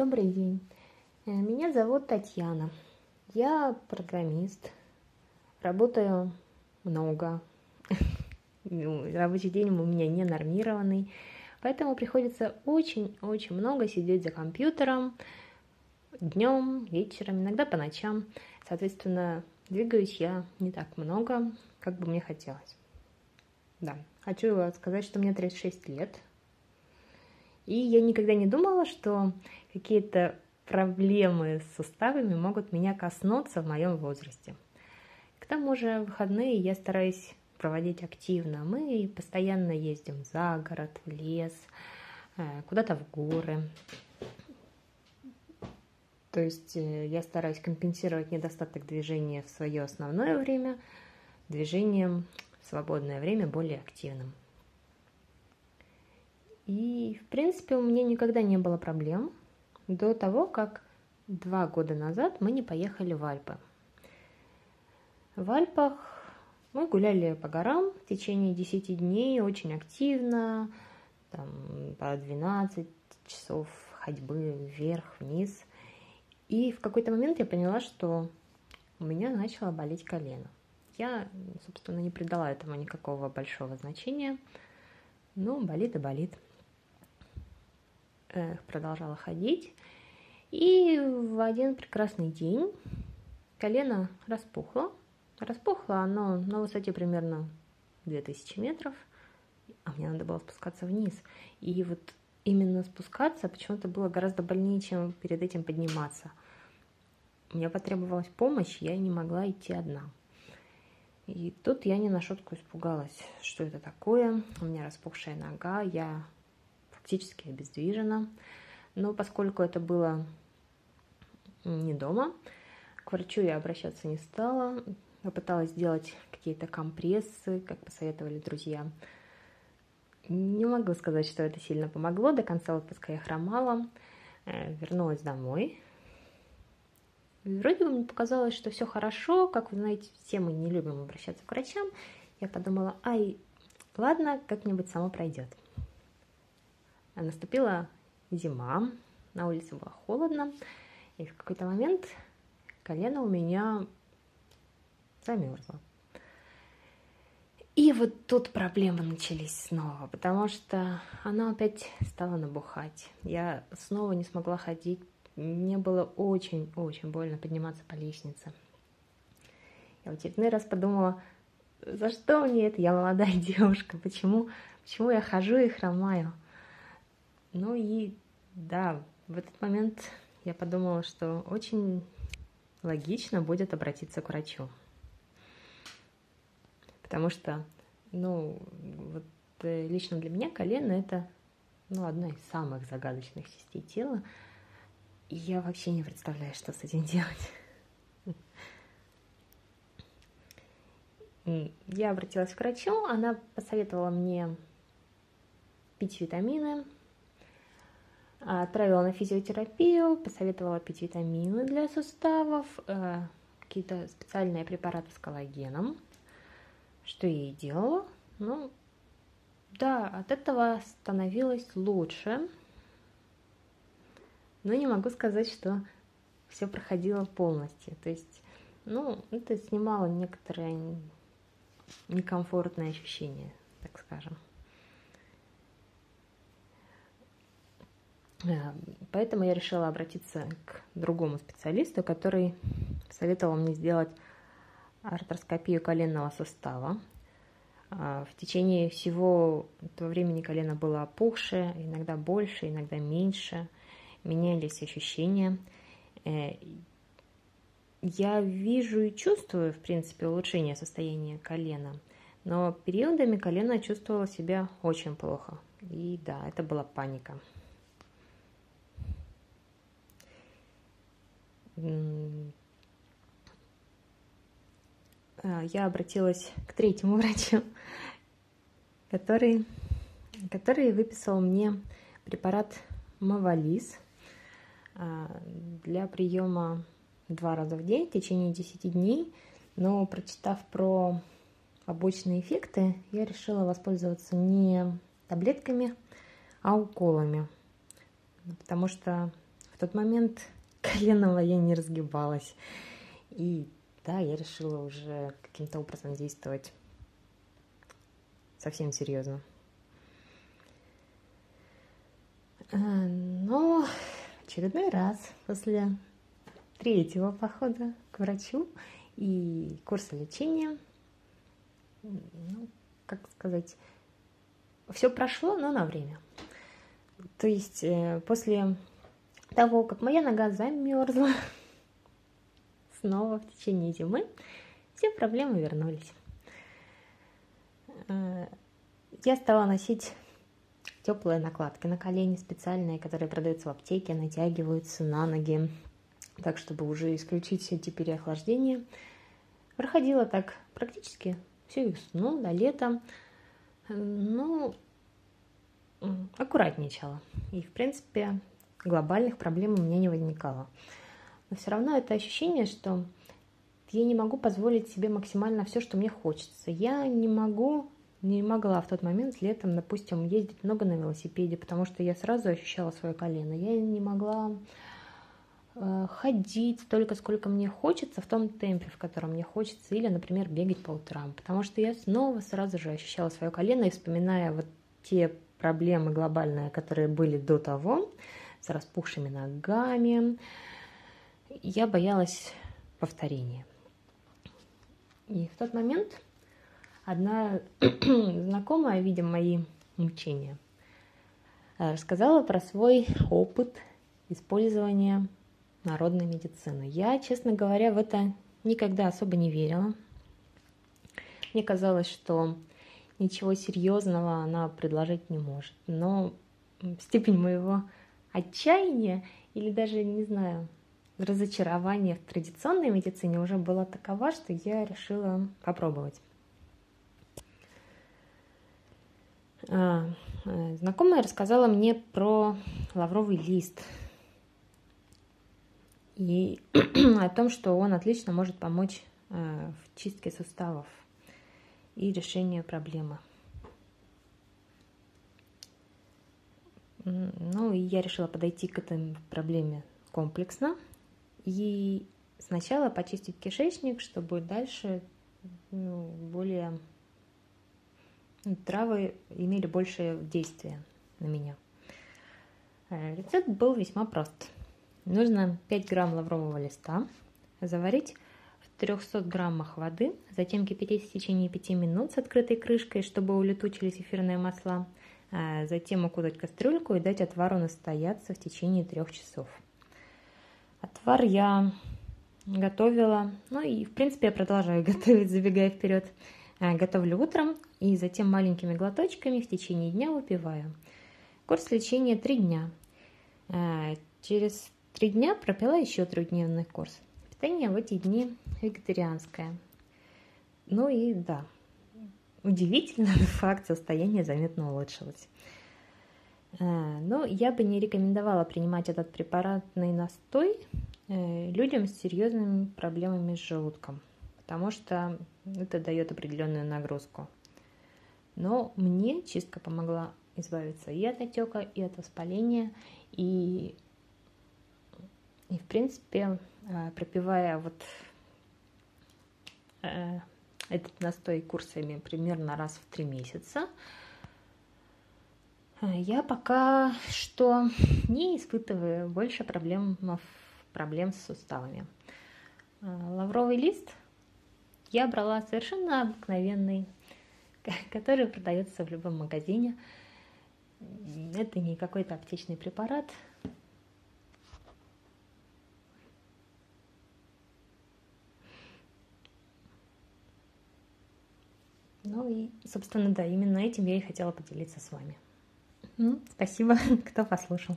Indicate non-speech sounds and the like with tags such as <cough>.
Добрый день. Э, Меня зовут Татьяна. Я программист. Работаю много. <laughs> Ну, Рабочий день у меня не нормированный. Поэтому приходится очень-очень много сидеть за компьютером днем, вечером, иногда по ночам. Соответственно, двигаюсь я не так много, как бы мне хотелось. Да, хочу сказать, что мне 36 лет. И я никогда не думала, что какие-то проблемы с суставами могут меня коснуться в моем возрасте. К тому же выходные я стараюсь проводить активно. Мы постоянно ездим за город, в лес, э, куда-то в горы. То есть э, я стараюсь компенсировать недостаток движения в свое основное время движением в свободное время более активным. И, в принципе, у меня никогда не было проблем до того, как два года назад мы не поехали в Альпы. В Альпах мы гуляли по горам в течение 10 дней очень активно, там, по 12 часов ходьбы вверх-вниз. И в какой-то момент я поняла, что у меня начало болеть колено. Я, собственно, не придала этому никакого большого значения. Ну, болит и болит. Продолжала ходить. И в один прекрасный день колено распухло. Распухло оно на высоте примерно 2000 метров, а мне надо было спускаться вниз. И вот именно спускаться почему-то было гораздо больнее, чем перед этим подниматься. Мне потребовалась помощь, я не могла идти одна. И тут я не на шутку испугалась, что это такое. У меня распухшая нога, я практически обездвижена. Но поскольку это было не дома, к врачу я обращаться не стала. Попыталась сделать какие-то компрессы, как посоветовали друзья. Не могу сказать, что это сильно помогло. До конца отпуска я хромала, э, вернулась домой. Вроде бы мне показалось, что все хорошо. Как вы знаете, все мы не любим обращаться к врачам. Я подумала, ай, ладно, как-нибудь само пройдет. А наступила зима, на улице было холодно, и в какой-то момент колено у меня замерзло. И вот тут проблемы начались снова, потому что оно опять стало набухать. Я снова не смогла ходить, мне было очень-очень больно подниматься по лестнице. Я в очередной раз подумала, за что мне это? Я молодая <laughs> девушка, почему, почему я хожу и хромаю? Ну и да, в этот момент <laughs> я подумала, что очень логично будет обратиться к врачу. Потому что, ну, вот э, лично для меня колено это ну, одна из самых загадочных частей тела. И я вообще не представляю, что с этим <laughs> делать. Я обратилась к врачу, она посоветовала мне пить витамины, отправила на физиотерапию, посоветовала пить витамины для суставов, э, какие-то специальные препараты с коллагеном, что я и делала. Ну, да, от этого становилось лучше, но не могу сказать, что все проходило полностью. То есть, ну, это снимало некоторые некомфортные ощущения, так скажем. Поэтому я решила обратиться к другому специалисту, который советовал мне сделать артроскопию коленного сустава. А, в течение всего этого времени колено было опухшее, иногда больше, иногда меньше, менялись ощущения. Э, я вижу и чувствую, в принципе, улучшение состояния колена, но периодами колено чувствовало себя очень плохо. И да, это была паника. Я обратилась к третьему <laughs> врачу, который, который выписал мне препарат Мавалис а, для приема два раза в день в течение 10 дней. Но прочитав про побочные эффекты, я решила воспользоваться не таблетками, а уколами. Потому что тот момент колено я не разгибалась. И да, я решила уже каким-то образом действовать совсем серьезно. А, но очередной раз после третьего похода к врачу и курса лечения, ну, как сказать, все прошло, но на время. То есть э, после того, как моя нога замерзла снова в течение зимы, все проблемы вернулись. Э, я стала носить теплые накладки на колени специальные, которые продаются в аптеке, натягиваются на ноги, так чтобы уже исключить все эти переохлаждения. Проходила так практически всю весну до лета. Ну, аккуратничала. И, в принципе, глобальных проблем у меня не возникало. Но все равно это ощущение, что я не могу позволить себе максимально все, что мне хочется. Я не могу, не могла в тот момент летом, допустим, ездить много на велосипеде, потому что я сразу ощущала свое колено. Я не могла э, ходить столько, сколько мне хочется, в том темпе, в котором мне хочется, или, например, бегать по утрам, потому что я снова сразу же ощущала свое колено и вспоминая вот те проблемы глобальные, которые были до того, с распухшими ногами, я боялась повторения. И в тот момент одна <clears throat> знакомая, видя мои мучения, рассказала про свой опыт использования народной медицины. Я, честно говоря, в это никогда особо не верила. Мне казалось, что ничего серьезного она предложить не может. Но степень моего отчаяния или даже, не знаю, разочарования в традиционной медицине уже была такова, что я решила попробовать. А, э, знакомая рассказала мне про лавровый лист и <clears throat> о том, что он отлично может помочь э, в чистке суставов и решению проблемы. Ну, и я решила подойти к этой проблеме комплексно и сначала почистить кишечник, чтобы дальше ну, более ну, травы имели большее действие на меня. Э, рецепт был весьма прост. Нужно 5 грамм лаврового листа заварить 300 граммах воды, затем кипятить в течение 5 минут с открытой крышкой, чтобы улетучились эфирные масла, затем укутать кастрюльку и дать отвару настояться в течение 3 часов. Отвар я готовила, ну и в принципе я продолжаю <laughs> готовить, забегая вперед. А, готовлю утром и затем маленькими глоточками в течение дня выпиваю. Курс лечения 3 дня. А, через 3 дня пропила еще трехдневный курс. Питание в эти дни вегетарианское. Ну и да, удивительно, <laughs> факт состояния заметно улучшилось. Э, но я бы не рекомендовала принимать этот препаратный настой э, людям с серьезными проблемами с желудком, потому что это дает определенную нагрузку. Но мне чистка помогла избавиться и от отека, и от воспаления, и, и в принципе Э, пропивая вот этот настой курсами примерно раз в три месяца, я пока что не испытываю больше проблем, проблем с суставами. Лавровый лист я брала совершенно обыкновенный, который продается в любом магазине. Это не какой-то аптечный препарат, Ну и, собственно, да, именно этим я и хотела поделиться с вами. Ну, спасибо, <laughs> кто послушал.